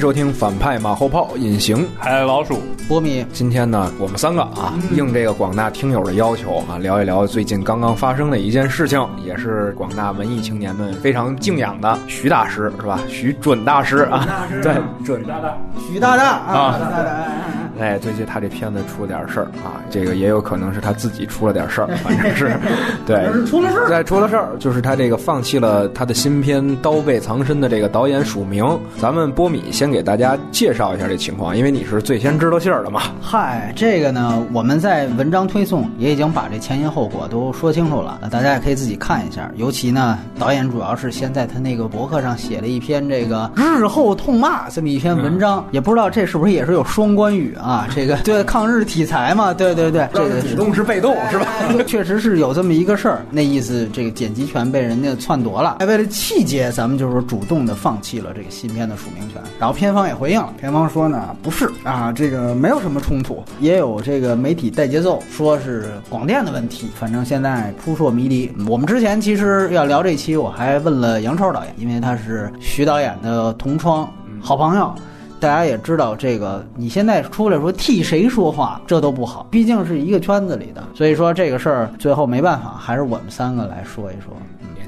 收听反派马后炮，隐形。还有老鼠。波米。今天呢，我们三个啊，应这个广大听友的要求啊，聊一聊最近刚刚发生的一件事情，也是广大文艺青年们非常敬仰的徐大师，是吧？徐准大师啊，对，准大大，徐大大。啊，哎，最近他这片子出了点事儿啊，这个也有可能是他自己出了点事儿，反正是，对，出了事儿，再，出了事儿，就是他这个放弃了他的新片《刀背藏身》的这个导演署名。咱们波米先给大家介绍一下这情况，因为你是最先知道信儿的嘛。嗨，这个呢，我们在文章推送也已经把这前因后果都说清楚了，那大家也可以自己看一下。尤其呢，导演主要是先在他那个博客上写了一篇这个日后痛骂这么一篇文章，也不知道这是不是也是有双关语啊？这个对抗日题材嘛，对对对对，这个主动是被动是吧？确实是有这么一个事儿，那意思这个剪辑权被人家篡夺了，为了气节，咱们就是主动的放弃了这个新片的署名权。然后片方也回应了，片方说呢不是啊，这个没有什么冲突，也有这个媒体带节奏，说是广电的问题。反正现在扑朔迷离。我们之前其实要聊这期，我还问了杨超导演，因为他是徐导演的同窗好朋友。大家也知道，这个你现在出来说替谁说话，这都不好，毕竟是一个圈子里的。所以说这个事儿最后没办法，还是我们三个来说一说。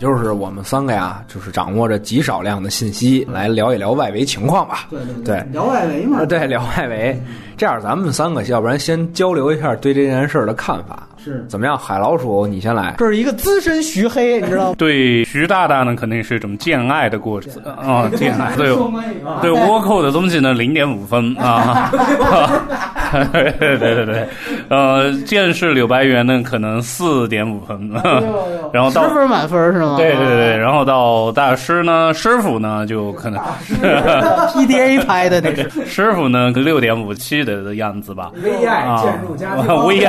就是我们三个呀，就是掌握着极少量的信息来聊一聊外围情况吧。对对对，聊外围嘛。对，聊外围。这样，咱们三个要不然先交流一下对这件事的看法。是怎么样？海老鼠，你先来。这是一个资深徐黑，你知道吗？对徐大大呢，肯定是一种见爱的过程啊，见爱。对，对倭寇的东西呢，零点五分啊。对对对对，呃，见识柳白猿呢，可能四点五分。然后到十分满分是吗？对对对，然后到大师呢，师傅呢，就可能 PDA 拍的那个。师傅呢，六点五七的样子吧。VI 建筑家，VI，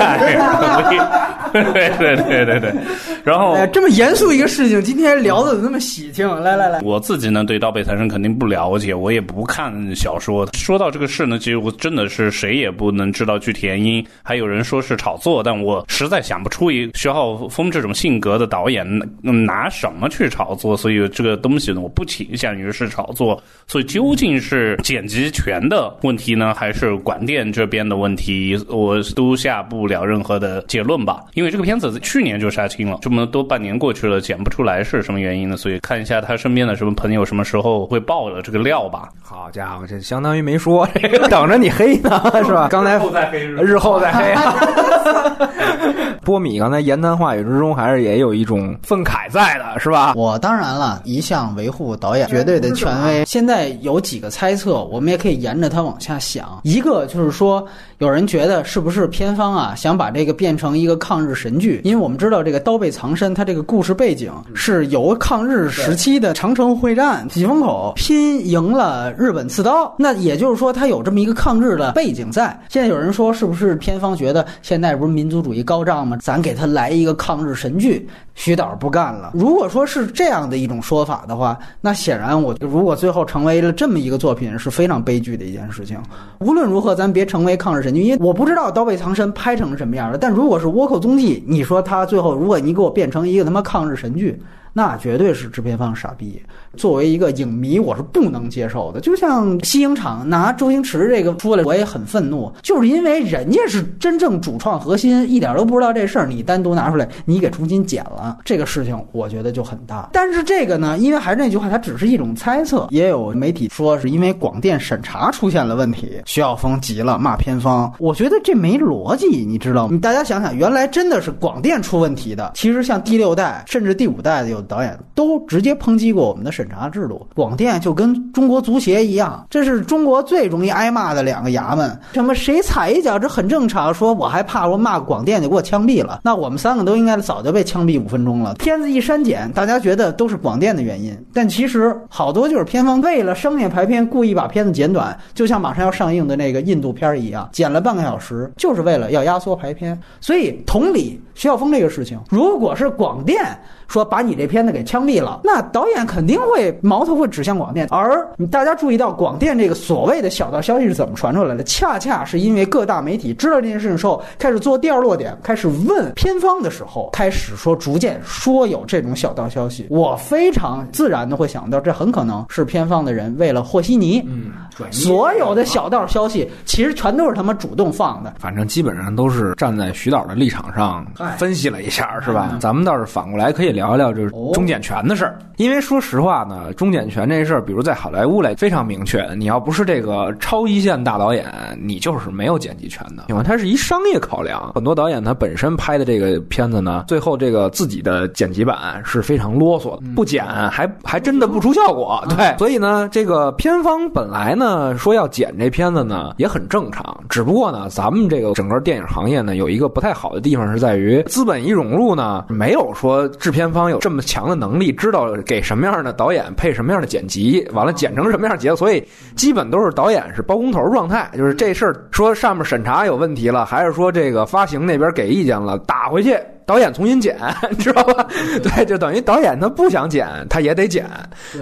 对对对对对，然后这么严肃一个事情，今天聊的怎么那么喜庆？来来来，我自己呢对《刀背藏身》肯定不了解，我也不看小说。说到这个事呢，其实我真的是谁也不能知道具体原因。还有人说是炒作，但我实在想不出一徐浩峰这种性格的导演拿什么去炒作。所以这个东西呢，我不倾向于是炒作。所以究竟是剪辑权的问题呢，还是广电这边的问题，我都下不了任何的结论吧。因为这个片子去年就杀青了，这么多半年过去了，剪不出来是什么原因呢？所以看一下他身边的什么朋友什么时候会爆了这个料吧。好家伙，这相当于没说，等着你黑呢，是吧？刚才日后再黑。波米刚才言谈话语之中，还是也有一种愤慨在的，是吧？我当然了，一向维护导演绝对的权威。现在有几个猜测，我们也可以沿着它往下想。一个就是说，有人觉得是不是片方啊想把这个变成一个抗日神剧？因为我们知道这个《刀背藏身》，它这个故事背景是由抗日时期的长城会战、疾风口拼赢了日本刺刀，那也就是说它有这么一个抗日的背景在。现在有人说，是不是片方觉得现在不是民族主义高涨吗？咱给他来一个抗日神剧。徐导不干了。如果说是这样的一种说法的话，那显然我如果最后成为了这么一个作品，是非常悲剧的一件事情。无论如何，咱别成为抗日神剧，因为我不知道《刀背藏身》拍成什么样的。但如果是《倭寇踪迹》，你说他最后，如果你给我变成一个他妈抗日神剧，那绝对是制片方傻逼。作为一个影迷，我是不能接受的。就像西影厂拿周星驰这个出来，我也很愤怒，就是因为人家是真正主创核心，一点都不知道这事儿，你单独拿出来，你给重新剪了，这个事情我觉得就很大。但是这个呢，因为还是那句话，它只是一种猜测。也有媒体说是因为广电审查出现了问题，徐晓峰急了骂片方。我觉得这没逻辑，你知道吗？大家想想，原来真的是广电出问题的。其实像第六代甚至第五代的有导演都直接抨击过我们的审。审查制度，广电就跟中国足协一样，这是中国最容易挨骂的两个衙门。什么谁踩一脚，这很正常。说我还怕我骂广电就给我枪毙了，那我们三个都应该早就被枪毙五分钟了。片子一删减，大家觉得都是广电的原因，但其实好多就是片方为了商业排片，故意把片子剪短，就像马上要上映的那个印度片一样，剪了半个小时，就是为了要压缩排片。所以同理，徐晓峰这个事情，如果是广电。说把你这片片子给枪毙了，那导演肯定会矛头会指向广电。而大家注意到广电这个所谓的小道消息是怎么传出来的？恰恰是因为各大媒体知道这件事情之后，开始做第二落点，开始问片方的时候，开始说逐渐说有这种小道消息。我非常自然的会想到，这很可能是片方的人为了和稀泥，嗯，所有的小道消息其实全都是他们主动放的。反正基本上都是站在徐导的立场上哎分析了一下，是吧？咱们倒是反过来可以聊一聊就是哦中检权的事儿，因为说实话呢，中检权这事儿，比如在好莱坞来非常明确，你要不是这个超一线大导演，你就是没有剪辑权的，因为它是一商业考量。很多导演他本身拍的这个片子呢，最后这个自己的剪辑版是非常啰嗦的，不剪还还真的不出效果。对，所以呢，这个片方本来呢说要剪这片子呢也很正常，只不过呢，咱们这个整个电影行业呢有一个不太好的地方是在于资本一涌入呢，没有说制片方有这么强的能力，知道给什么样的导演配什么样的剪辑，完了剪成什么样的节奏，所以基本都是导演是包工头状态，就是这事儿说上面审查有问题了，还是说这个发行那边给意见了，打回去。导演重新剪，知道吧？对，就等于导演他不想剪，他也得剪。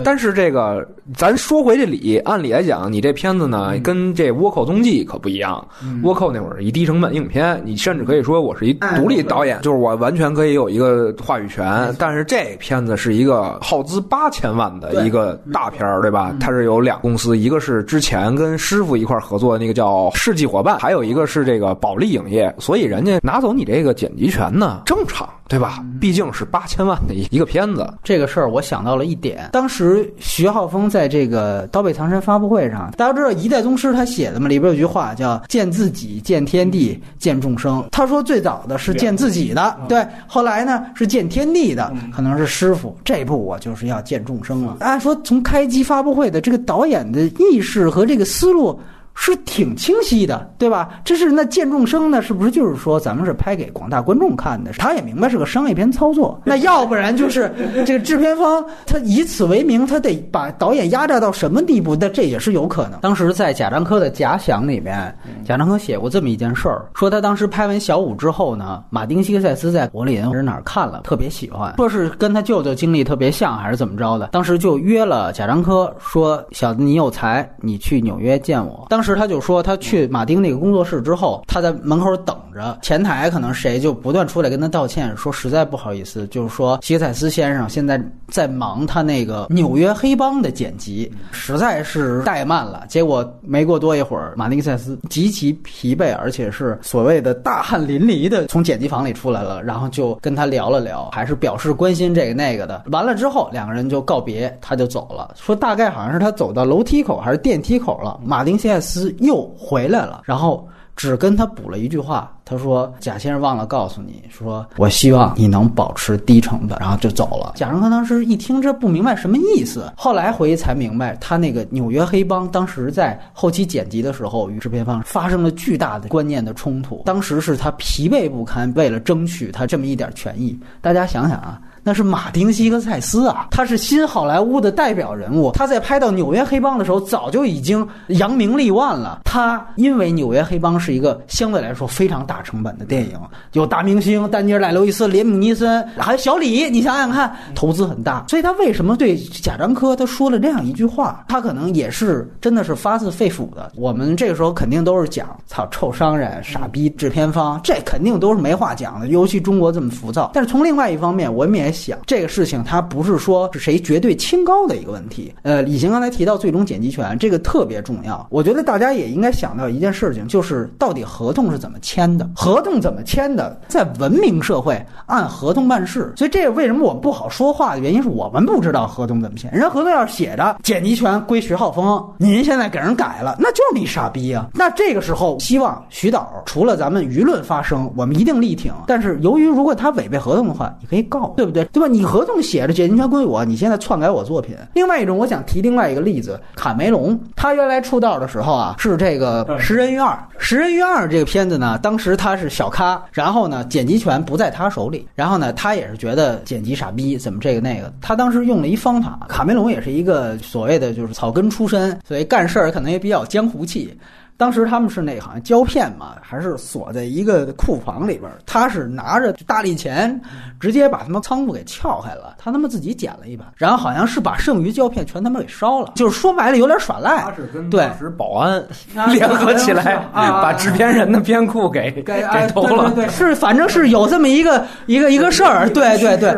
但是这个，咱说回这理，按理来讲，你这片子呢，跟这《倭寇踪迹》可不一样。倭寇那会儿一低成本影片，你甚至可以说我是一独立导演，就是我完全可以有一个话语权。但是这片子是一个耗资八千万的一个大片儿，对吧？它是有两公司，一个是之前跟师傅一块儿合作的那个叫世纪伙伴，还有一个是这个保利影业，所以人家拿走你这个剪辑权呢，正常，对吧？毕竟是八千万的一一个片子。这个事儿，我想到了一点。当时徐浩峰在这个《刀背藏身》发布会上，大家知道一代宗师他写的嘛，里边有句话叫“见自己，见天地，见众生”。他说最早的是见自己的，对，后来呢是见天地的，可能是师傅。这一步我就是要见众生了。按说从开机发布会的这个导演的意识和这个思路。是挺清晰的，对吧？这是那见众生呢，是不是就是说咱们是拍给广大观众看的？他也明白是个商业片操作，那要不然就是这个制片方他以此为名，他得把导演压榨到什么地步？那这也是有可能。当时在贾樟柯的《假想》里面，贾樟柯写过这么一件事儿，说他当时拍完小五之后呢，马丁·西克塞斯在柏林还是哪儿看了，特别喜欢，说是跟他舅舅经历特别像，还是怎么着的？当时就约了贾樟柯说：“小子，你有才，你去纽约见我。”当当时他就说，他去马丁那个工作室之后，他在门口等着，前台可能谁就不断出来跟他道歉，说实在不好意思，就是说西塞斯先生现在在忙他那个纽约黑帮的剪辑，实在是怠慢了。结果没过多一会儿，马丁塞斯极其疲惫，而且是所谓的大汗淋漓的从剪辑房里出来了，然后就跟他聊了聊，还是表示关心这个那个的。完了之后，两个人就告别，他就走了，说大概好像是他走到楼梯口还是电梯口了，马丁西塞斯又回来了，然后。只跟他补了一句话，他说：“贾先生忘了告诉你，说我希望你能保持低成本。”然后就走了。贾樟柯当时一听这不明白什么意思，后来回忆才明白，他那个纽约黑帮当时在后期剪辑的时候与制片方发生了巨大的观念的冲突，当时是他疲惫不堪，为了争取他这么一点权益。大家想想啊。那是马丁·西克塞斯啊，他是新好莱坞的代表人物。他在拍到《纽约黑帮》的时候，早就已经扬名立万了。他因为《纽约黑帮》是一个相对来说非常大成本的电影，有大明星丹尼尔·戴刘易斯、连姆·尼森，还有小李，你想想看，投资很大。所以他为什么对贾樟柯他说了这样一句话？他可能也是真的是发自肺腑的。我们这个时候肯定都是讲操臭商人、傻逼制片方，这肯定都是没话讲的。尤其中国这么浮躁。但是从另外一方面，我们也。想这个事情，它不是说是谁绝对清高的一个问题。呃，李行刚才提到最终剪辑权，这个特别重要。我觉得大家也应该想到一件事情，就是到底合同是怎么签的？合同怎么签的？在文明社会按合同办事。所以这个为什么我们不好说话的原因是我们不知道合同怎么签。人家合同要是写着剪辑权归徐浩峰，您现在给人改了，那就是你傻逼啊！那这个时候，希望徐导除了咱们舆论发声，我们一定力挺。但是由于如果他违背合同的话，你可以告，对不对？对吧？你合同写着剪辑权归我，你现在篡改我作品。另外一种，我想提另外一个例子，卡梅隆，他原来出道的时候啊，是这个《食人鱼二》。《食人鱼二》这个片子呢，当时他是小咖，然后呢，剪辑权不在他手里，然后呢，他也是觉得剪辑傻逼，怎么这个那个。他当时用了一方法，卡梅隆也是一个所谓的就是草根出身，所以干事儿可能也比较江湖气。当时他们是那好像胶片嘛，还是锁在一个库房里边儿。他是拿着大力钳，直接把他们仓库给撬开了，他他妈自己捡了一把，然后好像是把剩余胶片全他妈给烧了，就是说白了有点耍赖。是跟对当时保安啊 联合起来，啊把制片人的片库给给偷了。对对对，是反正是有这么一个一个一个事儿，对对对，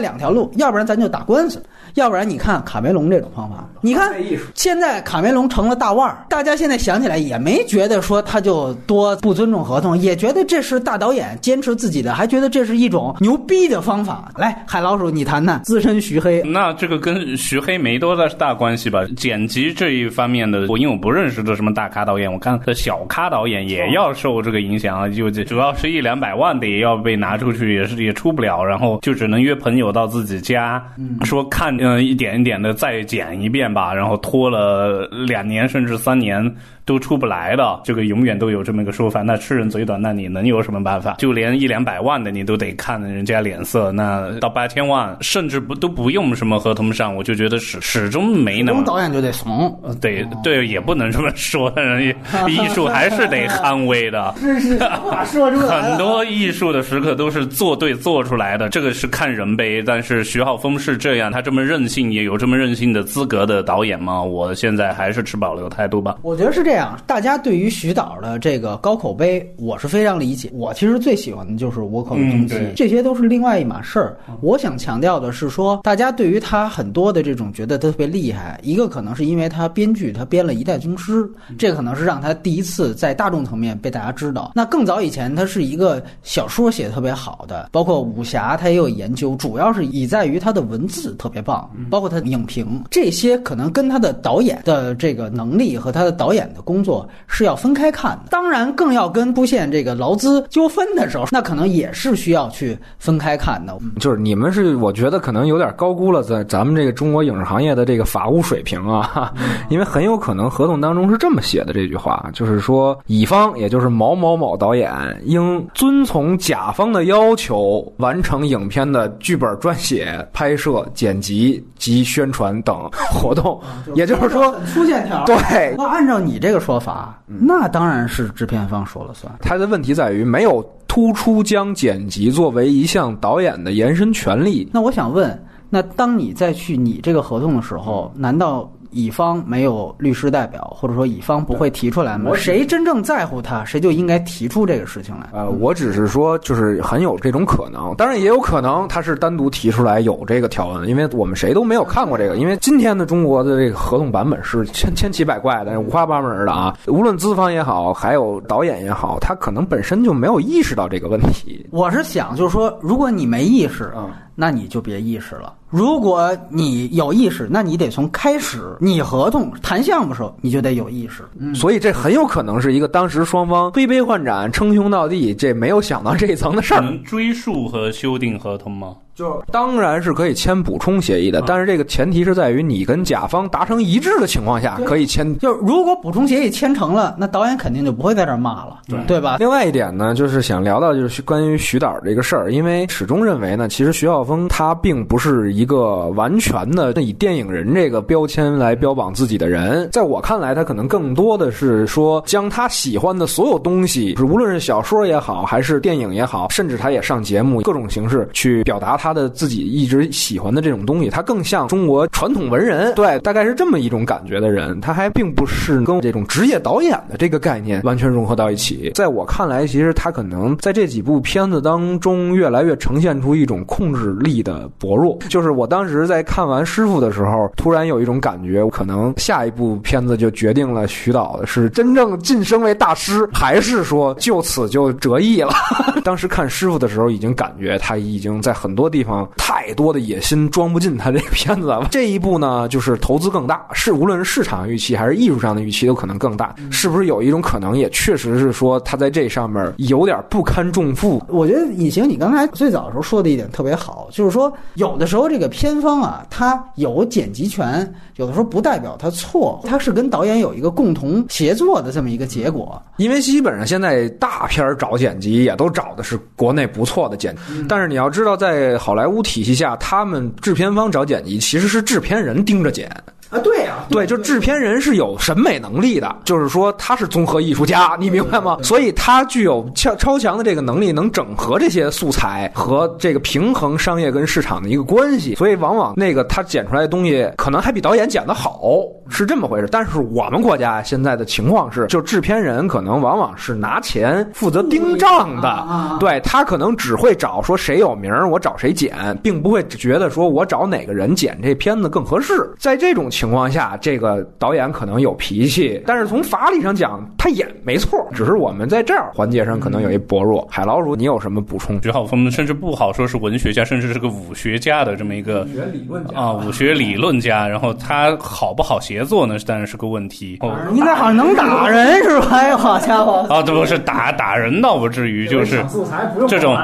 两条路，要不然咱就打官司，要不然你看卡梅隆这种方法，你看现在卡梅隆成了大腕儿，大家现在想起来也没觉得说他就多不尊重合同，也觉得这是大导演坚持自己的，还觉得这是一种牛逼的方法。来，海老鼠，你谈谈资深徐黑。那这个跟徐黑没多大大关系吧？剪辑这一方面的，我因为我不认识这什么大咖导演，我看这小咖导演也要受这个影响啊，就主要是一两百万的也要被拿出去，也是也出不了，然后就只能约朋友到自己家，说看嗯、一点一点的再剪一遍吧，然后拖了两年甚至三年。都出不来的，这个永远都有这么一个说法。那吃人嘴短，那你能有什么办法？就连一两百万的你都得看人家脸色，那到八千万，甚至不都不用什么合同上，我就觉得始始终没那么。中导演就得怂，呃对对，也不能这么说，人艺术还是得捍卫的。是是，话说出来很多艺术的时刻都是做对做出来的，这个是看人呗。但是徐浩峰是这样，他这么任性，也有这么任性的资格的导演吗？我现在还是持保留态度吧。我觉得是这样，大家对于徐导的这个高口碑，我是非常理解。我其实最喜欢的就是《倭寇的踪迹》这些都是另外一码事儿。我想强调的是说，大家对于他很多的这种觉得他特别厉害，一个可能是因为他编剧他编了一代宗师，这可能是让他第一次在大众层面被大家知道。那更早以前，他是一个小说写的特别好的，包括武侠他也有研究，主要是以在于他的文字特别棒，包括他的影评，这些可能跟他的导演的这个能力和他的导演的工作是要分开看的。当然，更要跟出现这个劳资纠纷的时候，那可能也是需要去分开看的。就是你们是，我觉得可能有点高估了在咱们这个中国影视行业的这个法务水平啊，因为很有可能合同当中是这么写的这句话，就是说乙方也就是某某某导演应遵从甲方的要求，完成影片的剧本撰写、拍摄、剪辑及宣传等活动，也就是说。粗线条。对，那按照你这个说法，那当然是制片方说了算。他的问题在于没有突出将剪辑作为一项导演的延伸权利。那我想问，那当你再去拟这个合同的时候，难道乙方没有律师代表，或者说乙方不会提出来吗？谁真正在乎他，谁就应该提出这个事情来。呃，我只是说，就是很有这种可能，当然也有可能他是单独提出来有这个条文，因为我们谁都没有看过这个，因为今天的中国的这个合同版本是千千奇百怪的，五花八门的啊，无论资方也好，还有导演也好，他可能本身就没有意识到这个问题。我是想，就是说，如果你没意识，嗯那你就别意识了；如果你有意识，那你得从开始拟合同、谈项目的时候，你就得有意识。嗯，所以这很有可能是一个当时双方推杯换盏、称兄道弟，这没有想到这一层的事儿。能追溯和修订合同吗？就当然是可以签补充协议的，但是这个前提是在于你跟甲方达成一致的情况下可以签。就如果补充协议签成了，那导演肯定就不会在这儿骂了，对对吧？另外一点呢，就是想聊到就是关于徐导这个事儿，因为始终认为呢，其实徐浩峰他并不是一个完全的以电影人这个标签来标榜自己的人，在我看来，他可能更多的是说将他喜欢的所有东西，是无论是小说也好，还是电影也好，甚至他也上节目，各种形式去表达他的自己一直喜欢的这种东西，他更像中国传统文人，对，大概是这么一种感觉的人，他还并不是跟这种职业导演的这个概念完全融合到一起。在我看来，其实他可能在这几部片子当中，越来越呈现出一种控制力的薄弱。就是我当时在看完《师傅》的时候，突然有一种感觉，可能下一部片子就决定了徐导是真正晋升为大师，还是说就此就折翼了。当时看《师傅》的时候，已经感觉他已经在很多地方太多的野心装不进他这个片子了。这一部呢，就是投资更大，是无论是市场预期还是艺术上的预期都可能更大。是不是有一种可能，也确实是说他在这上面有点不堪重负？我觉得隐形，你刚才最早的时候说的一点特别好，就是说有的时候这个片方啊，他有剪辑权，有的时候不代表他错，他是跟导演有一个共同协作的这么一个结果。因为基本上现在大片找剪辑也都找的是国内不错的剪辑，但是你要知道，在好莱坞体系下，他们制片方找剪辑其实是制片人盯着剪。啊，对呀，对，就制片人是有审美能力的，就是说他是综合艺术家，你明白吗？所以他具有超超强的这个能力，能整合这些素材和这个平衡商业跟市场的一个关系。所以往往那个他剪出来的东西，可能还比导演剪的好，是这么回事。但是我们国家现在的情况是，就制片人可能往往是拿钱负责盯账的，对他可能只会找说谁有名儿，我找谁剪，并不会觉得说我找哪个人剪这片子更合适。在这种情况下，这个导演可能有脾气，但是从法理上讲，他演没错，只是我们在这儿环节上可能有一薄弱。海老鼠，你有什么补充？徐浩峰甚至不好说是文学家，甚至是个武学家的这么一个学理论啊，武学理论家。然后他好不好协作呢？当然是个问题。哦你那好像能打人是吧？哎呦，好家伙，啊，这不是打打人倒不至于，就是素材不用这种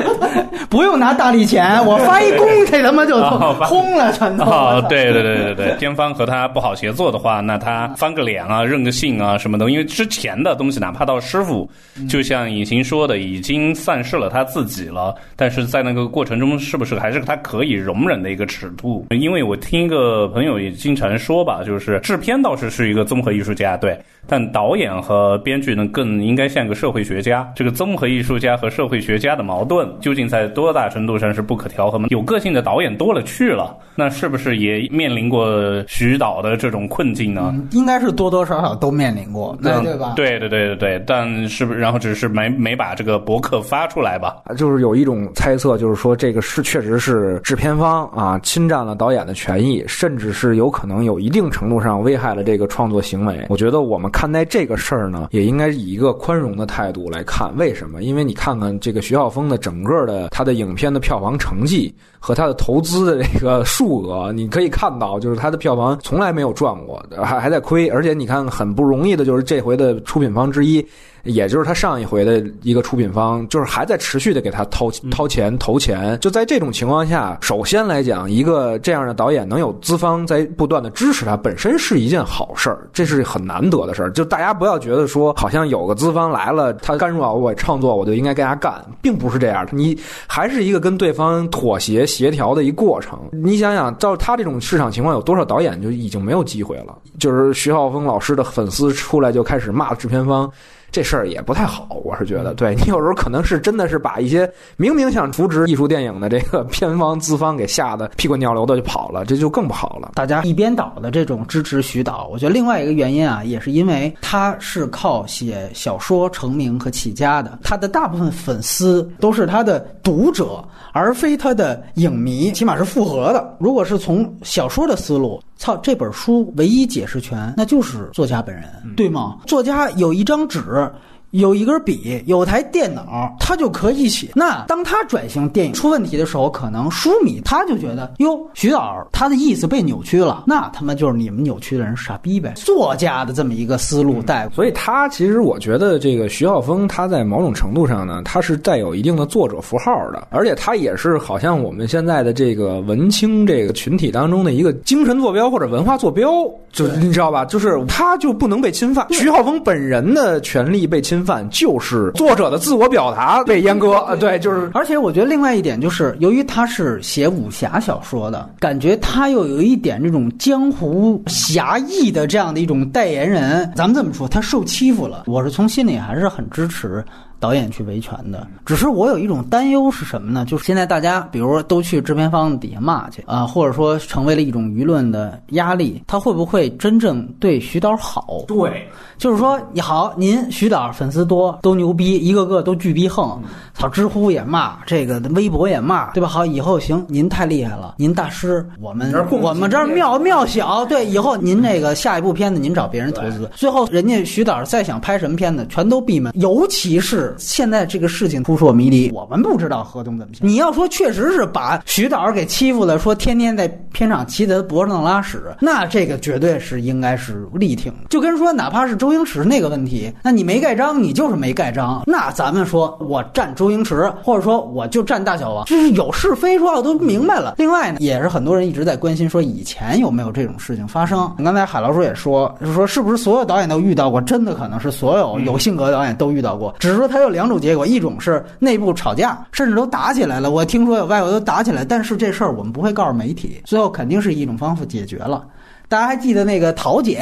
不用拿大力钱，我发一功，这他妈就哦轰了，全都。哦，对对对对对，天方和他不好协作的话，那他翻个脸啊、认个性啊什么的，因为之前的东西，哪怕到师傅，就像隐形说的，已经丧失了他自己了，但是在那个过程中，是不是还是他可以容忍的一个尺度？因为我听一个朋友也经常说吧，就是制片倒是是一个综合艺术家，对，但导演和编剧呢，更应该像个社会学家。这个综合艺术家和社会学家的矛盾，究竟在多大程度上是不可调和吗？有个性的导演多了去了，那是不是也面临过徐导的这种困境呢？应该是多多少少都面临过，对嗯对吧？对对对对对，但是不是然后只是没没把这个博客发出来吧？就是有一种猜测，就是说这个是确实是制片方啊侵占了导演的权益，甚至是有可能有一定程度上危害了这个创作行为。我觉得我们看待这个事儿呢，也应该以一个宽容的态度来看。为什么？因为你看看这个徐晓峰的整个的他的影片的票房成绩和他的投资的这个数额，你可以看到，就是他的票房从来没有赚过，还还在亏。而且你看，很不容易的就是这回的出品方之一。也就是他上一回的一个出品方，就是还在持续的给他掏掏钱投钱。就在这种情况下，首先来讲，一个这样的导演能有资方在不断的支持他，本身是一件好事儿，这是很难得的事儿。就大家不要觉得说，好像有个资方来了，他干扰我创作，我就应该跟他干，并不是这样的。你还是一个跟对方妥协协调的一过程。你想想，照他这种市场情况，有多少导演就已经没有机会了？就是徐浩峰老师的粉丝出来就开始骂制片方。这事儿也不太好，我是觉得，对你有时候可能是真的是把一些明明想扶植艺术电影的这个 片方资方给吓得屁滚尿流的就跑了，这就更不好了。大家一边倒的这种支持徐导，我觉得另外一个原因啊，也是因为他是靠写小说成名和起家的，他的大部分粉丝都是他的读者，而非他的影迷，起码是复合的。如果是从小说的思路，操，这本书唯一解释权那就是作家本人，对吗？作家有一张纸。有一根笔，有台电脑，他就可以写。那当他转型电影出问题的时候，可能书迷他就觉得，哟，徐导他的意思被扭曲了，那他妈就是你们扭曲的人傻逼呗。作家的这么一个思路带过，所以他其实我觉得这个徐浩峰他在某种程度上呢，他是带有一定的作者符号的，而且他也是好像我们现在的这个文青这个群体当中的一个精神坐标或者文化坐标，就是你知道吧？就是他就不能被侵犯，徐浩峰本人的权利被侵。侵犯就是作者的自我表达被阉割，啊，对，就是而且我觉得另外一点就是，由于他是写武侠小说的，感觉他又有一点这种江湖侠义的这样的一种代言人。咱们这么说，他受欺负了，我是从心里还是很支持。导演去维权的，只是我有一种担忧是什么呢？就是现在大家，比如说都去制片方底下骂去啊、呃，或者说成为了一种舆论的压力，他会不会真正对徐导好？对，就是说你好，您徐导粉丝多，都牛逼，一个个都巨逼横，操，知乎也骂，这个微博也骂，对吧？好，以后行，您太厉害了，您大师，我们我们这儿庙庙小，对，以后您这个下一部片子您找别人投资，最后人家徐导再想拍什么片子，全都闭门，尤其是。现在这个事情扑朔迷离，我们不知道何东怎么想。你要说确实是把徐导给欺负了，说天天在片场骑在脖子上拉屎，那这个绝对是应该是力挺。就跟说哪怕是周星驰那个问题，那你没盖章，你就是没盖章。那咱们说我站周星驰，或者说我就站大小王，这是有是非，说我都明白了。另外呢，也是很多人一直在关心说以前有没有这种事情发生。刚才海老师也说，就是说是不是所有导演都遇到过？真的可能是所有有性格导演都遇到过，只是说他。还有两种结果，一种是内部吵架，甚至都打起来了。我听说有外国都打起来，但是这事儿我们不会告诉媒体，最后肯定是一种方法解决了。大家还记得那个桃姐，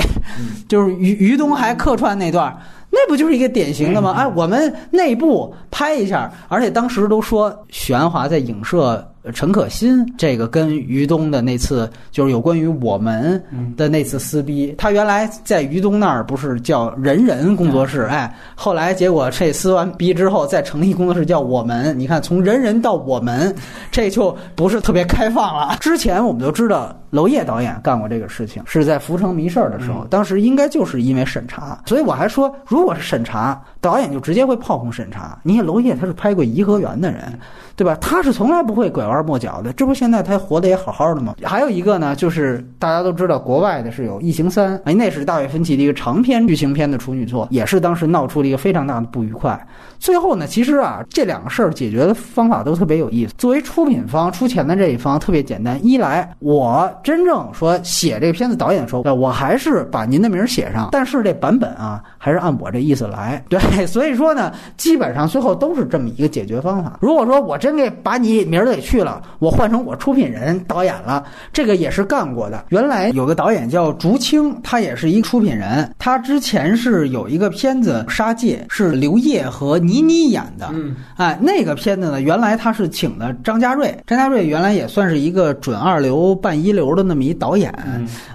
就是于于东还客串那段。那不就是一个典型的吗？哎，我们内部拍一下，而且当时都说许鞍华在影射陈可辛，这个跟于东的那次就是有关于我们的那次撕逼。他原来在于东那儿不是叫人人工作室，哎，后来结果这撕完逼之后再成立工作室叫我们。你看从人人到我们，这就不是特别开放了。之前我们都知道。娄烨导演干过这个事情，是在《浮城谜事儿》的时候，当时应该就是因为审查，所以我还说，如果是审查，导演就直接会炮轰审查。你看娄烨他是拍过《颐和园》的人，对吧？他是从来不会拐弯抹角的，这不现在他活得也好好的吗？还有一个呢，就是大家都知道，国外的是有《异形三》，哎，那是大卫芬奇的一个长篇剧情片的处女作，也是当时闹出了一个非常大的不愉快。最后呢，其实啊，这两个事儿解决的方法都特别有意思。作为出品方出钱的这一方，特别简单：一来，我真正说写这个片子导演的时候，我还是把您的名写上，但是这版本啊，还是按我这意思来。对，所以说呢，基本上最后都是这么一个解决方法。如果说我这真给把你名儿给去了，我换成我出品人导演了，这个也是干过的。原来有个导演叫竹青，他也是一个出品人，他之前是有一个片子《杀戒》，是刘烨和。倪妮演的，嗯，哎，那个片子呢，原来他是请的张家瑞，张家瑞原来也算是一个准二流半一流的那么一导演，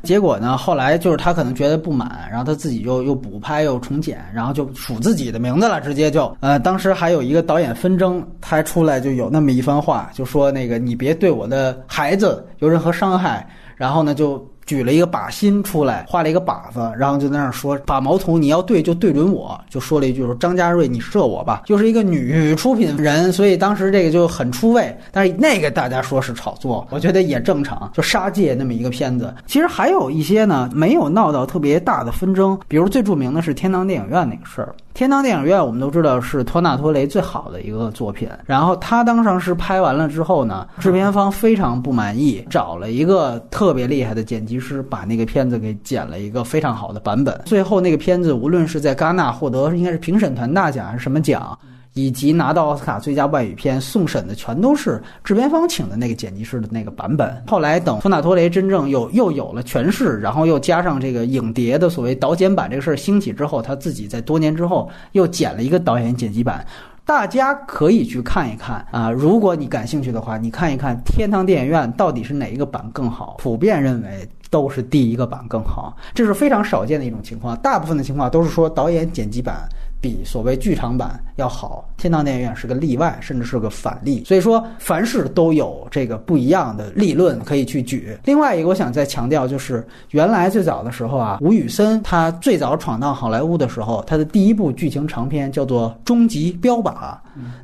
结果呢，后来就是他可能觉得不满，然后他自己又又补拍又重剪，然后就署自己的名字了，直接就，呃，当时还有一个导演纷争，他出来就有那么一番话，就说那个你别对我的孩子有任何伤害，然后呢就。举了一个靶心出来，画了一个靶子，然后就在那儿说：“把矛头你要对就对准我。”就说了一句说：“张家瑞，你射我吧。”就是一个女出品人，所以当时这个就很出位。但是那个大家说是炒作，我觉得也正常。就杀戒那么一个片子，其实还有一些呢，没有闹到特别大的纷争。比如最著名的是天堂电影院那个事儿。天堂电影院我们都知道是托纳托雷最好的一个作品。然后他当上是拍完了之后呢，制片方非常不满意，找了一个特别厉害的剪辑。师把那个片子给剪了一个非常好的版本，最后那个片子无论是在戛纳获得应该是评审团大奖还是什么奖，以及拿到奥斯卡最佳外语片送审的全都是制片方请的那个剪辑师的那个版本。后来等托纳托雷真正又又有了诠释，然后又加上这个影碟的所谓导剪版这个事儿兴起之后，他自己在多年之后又剪了一个导演剪辑版。大家可以去看一看啊，如果你感兴趣的话，你看一看天堂电影院到底是哪一个版更好。普遍认为。都是第一个版更好，这是非常少见的一种情况。大部分的情况都是说导演剪辑版比所谓剧场版要好。天堂电影院是个例外，甚至是个反例。所以说，凡事都有这个不一样的立论可以去举。另外一个，我想再强调就是，原来最早的时候啊，吴宇森他最早闯荡好莱坞的时候，他的第一部剧情长片叫做《终极标靶》。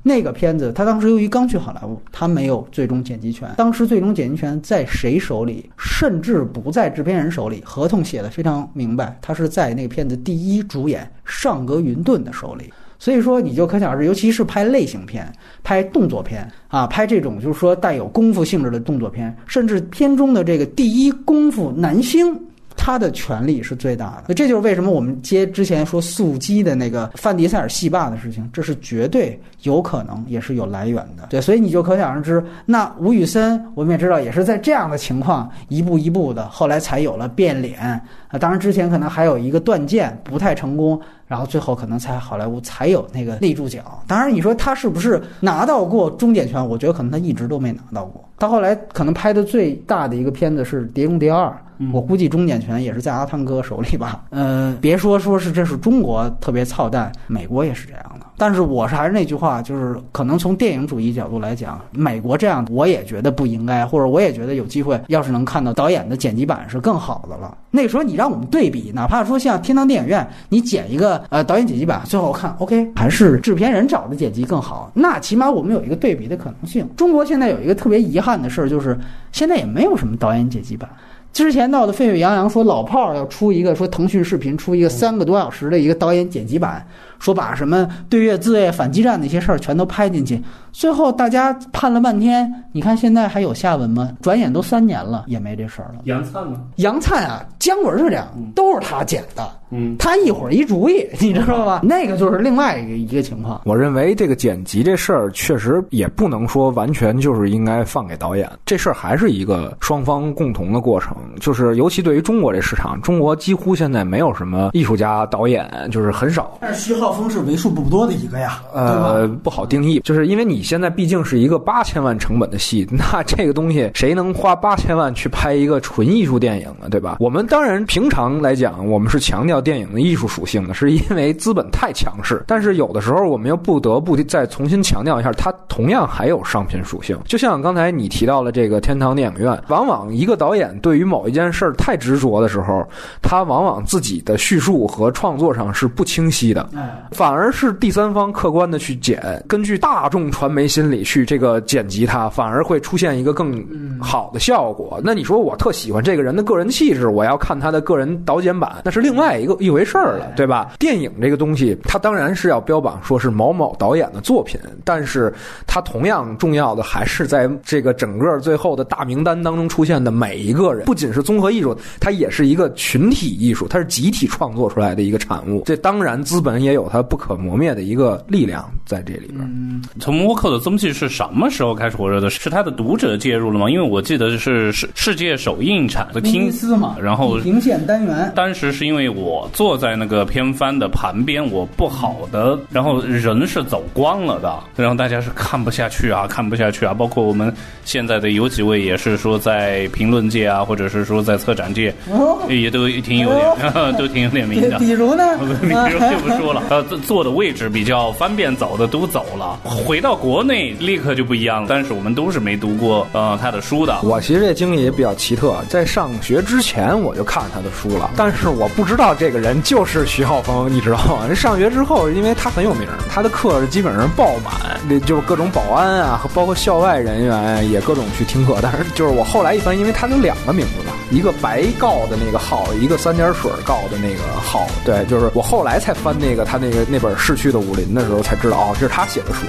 那个片子，他当时由于刚去好莱坞，他没有最终剪辑权。当时最终剪辑权在谁手里？甚至不在制片人手里，合同写的非常明白，他是在那个片子第一主演尚格云顿手里。所以说，你就可想而知，尤其是拍类型片、拍动作片啊，拍这种就是说带有功夫性质的动作片，甚至片中的这个第一功夫男星。他的权利是最大的，这就是为什么我们接之前说速激的那个范迪塞尔戏霸的事情，这是绝对有可能，也是有来源的。对，所以你就可想而知，那吴宇森我们也知道，也是在这样的情况一步一步的，后来才有了变脸啊。当然之前可能还有一个断剑不太成功，然后最后可能才好莱坞才有那个立住脚。当然你说他是不是拿到过终点权？我觉得可能他一直都没拿到过。他后来可能拍的最大的一个片子是《碟中谍二》。我估计终点权也是在阿汤哥手里吧。呃，别说说是这是中国特别操蛋，美国也是这样的。但是我是还是那句话，就是可能从电影主义角度来讲，美国这样我也觉得不应该，或者我也觉得有机会，要是能看到导演的剪辑版是更好的了。那时候你让我们对比，哪怕说像天堂电影院，你剪一个呃导演剪辑版，最后看 OK 还是制片人找的剪辑更好，那起码我们有一个对比的可能性。中国现在有一个特别遗憾的事儿，就是现在也没有什么导演剪辑版。之前闹得沸沸扬扬，说老炮儿要出一个，说腾讯视频出一个三个多小时的一个导演剪辑版，说把什么对越自卫、反击战那些事儿全都拍进去。最后大家盼了半天，你看现在还有下文吗？转眼都三年了，也没这事儿了。杨灿呢？杨灿啊，姜文是这样，都是他剪的。嗯，他一会儿一主意，你知道吧？那个就是另外一个一个情况。我认为这个剪辑这事儿确实也不能说完全就是应该放给导演，这事儿还是一个双方共同的过程。就是尤其对于中国这市场，中国几乎现在没有什么艺术家导演，就是很少。但是徐浩峰是为数不多的一个呀，呃，不好定义，就是因为你现在毕竟是一个八千万成本的戏，那这个东西谁能花八千万去拍一个纯艺术电影呢？对吧？我们当然平常来讲，我们是强调电影的艺术属性呢，是因为资本太强势。但是有的时候，我们又不得不再重新强调一下，它同样还有商品属性。就像刚才你提到了这个天堂电影院，往往一个导演对于某一件事儿太执着的时候，他往往自己的叙述和创作上是不清晰的，反而是第三方客观的去剪，根据大众传媒心理去这个剪辑它，反而会出现一个更好的效果。那你说我特喜欢这个人的个人气质，我要看他的个人导剪版，那是另外一个一回事儿了，对吧？电影这个东西，它当然是要标榜说是某某导演的作品，但是它同样重要的还是在这个整个最后的大名单当中出现的每一个人，不仅是综合艺术，它也是一个群体艺术，它是集体创作出来的一个产物。这当然，资本也有它不可磨灭的一个力量在这里边。嗯从沃克的踪迹是什么时候开始火热的？是他的读者介入了吗？因为我记得是世世界首映产的听斯嘛，然后平线单元。当时是因为我坐在那个偏番的旁边，我不好的，然后人是走光了的，然后大家是看不下去啊，看不下去啊。包括我们现在的有几位也是说在评论界啊，或者是说在策展界，哦也都挺有点，都挺有点名的。比如呢？比如就不说了，呃，坐的位置比较方便走的都走了，回到国内立刻就不一样了。但是我们都是没读过呃他的书的，我其实这经历也比较奇特，在上学之前我就看他的书了，但是我不知道这这个人就是徐浩峰，你知道吗？上学之后，因为他很有名，他的课基本上爆满，那就各种保安啊，和包括校外人员也各种去听课。但是就是我后来一翻，因为他有两个名字嘛，一个白告的那个号，一个三点水告的那个号。对，就是我后来才翻那个他那个那本《逝去的武林》的时候才知道，哦，这是他写的书。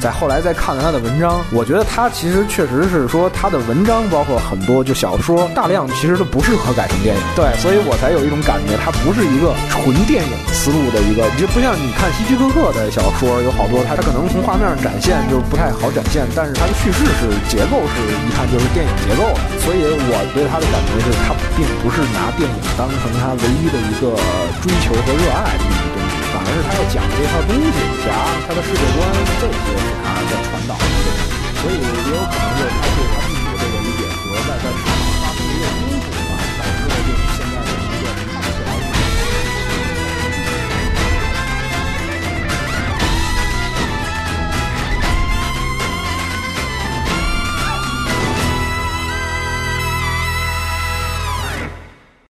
再后来再看了他的文章，我觉得他其实确实是说他的文章，包括很多就小说，大量其实都不适合改成电影。对，所以我才有一种感觉，他不是一个纯电影思路的一个，就不像你看希区柯克的小说，有好多他他可能从画面上展现就是不太好展现，但是他的叙事是结构是一看就是电影结构的。所以我对他的感觉是，他并不是拿电影当成他唯一的一个追求和热爱的一个东西，反而是他要讲的这套东西，讲他的世界观，这些是他在传导的。所以也有可能就是他对他自己的这个理解和外在世界